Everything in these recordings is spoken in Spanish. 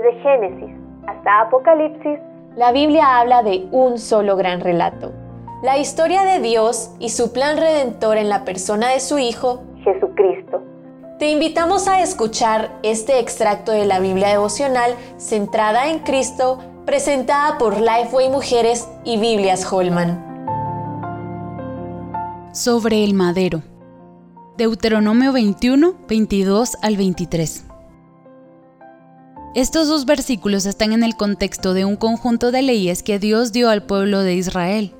Desde Génesis hasta Apocalipsis, la Biblia habla de un solo gran relato. La historia de Dios y su plan redentor en la persona de su Hijo, Jesucristo. Te invitamos a escuchar este extracto de la Biblia devocional centrada en Cristo, presentada por Lifeway Mujeres y Biblias Holman. Sobre el madero. Deuteronomio 21, 22 al 23. Estos dos versículos están en el contexto de un conjunto de leyes que Dios dio al pueblo de Israel.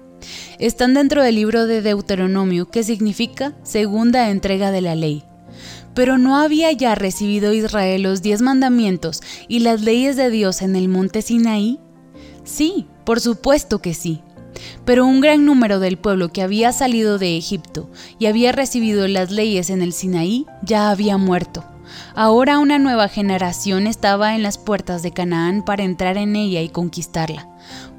Están dentro del libro de Deuteronomio, que significa segunda entrega de la ley. Pero ¿no había ya recibido Israel los diez mandamientos y las leyes de Dios en el monte Sinaí? Sí, por supuesto que sí. Pero un gran número del pueblo que había salido de Egipto y había recibido las leyes en el Sinaí ya había muerto. Ahora una nueva generación estaba en las puertas de Canaán para entrar en ella y conquistarla.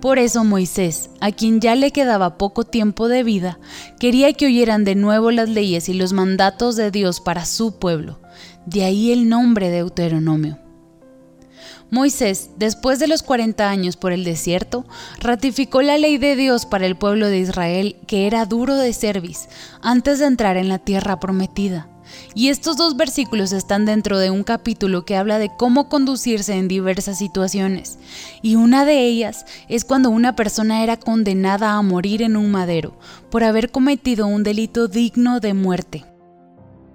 Por eso Moisés, a quien ya le quedaba poco tiempo de vida, quería que oyeran de nuevo las leyes y los mandatos de Dios para su pueblo. De ahí el nombre de Deuteronomio. Moisés, después de los 40 años por el desierto, ratificó la ley de Dios para el pueblo de Israel, que era duro de cerviz, antes de entrar en la tierra prometida. Y estos dos versículos están dentro de un capítulo que habla de cómo conducirse en diversas situaciones. Y una de ellas es cuando una persona era condenada a morir en un madero por haber cometido un delito digno de muerte.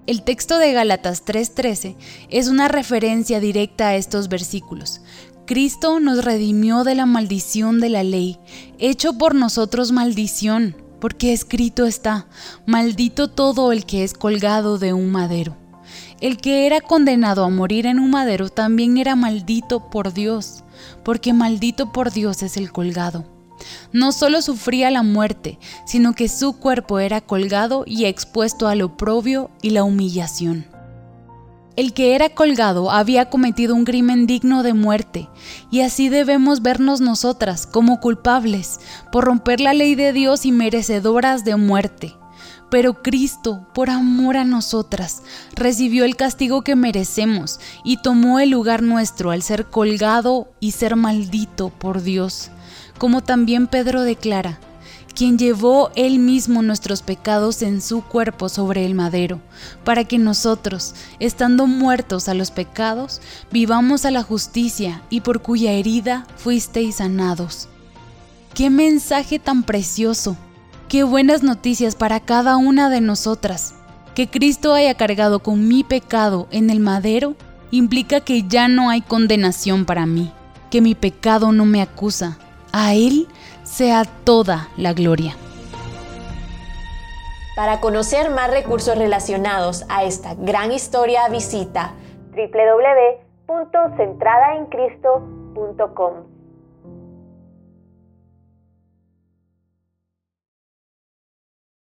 El texto de Gálatas 3:13 es una referencia directa a estos versículos. Cristo nos redimió de la maldición de la ley, hecho por nosotros maldición porque escrito está, maldito todo el que es colgado de un madero. El que era condenado a morir en un madero también era maldito por Dios, porque maldito por Dios es el colgado. No solo sufría la muerte, sino que su cuerpo era colgado y expuesto al oprobio y la humillación. El que era colgado había cometido un crimen digno de muerte, y así debemos vernos nosotras como culpables por romper la ley de Dios y merecedoras de muerte. Pero Cristo, por amor a nosotras, recibió el castigo que merecemos y tomó el lugar nuestro al ser colgado y ser maldito por Dios. Como también Pedro declara, quien llevó él mismo nuestros pecados en su cuerpo sobre el madero, para que nosotros, estando muertos a los pecados, vivamos a la justicia y por cuya herida fuisteis sanados. ¡Qué mensaje tan precioso! ¡Qué buenas noticias para cada una de nosotras! Que Cristo haya cargado con mi pecado en el madero implica que ya no hay condenación para mí, que mi pecado no me acusa. A Él sea toda la gloria. Para conocer más recursos relacionados a esta gran historia, visita www.centradaencristo.com.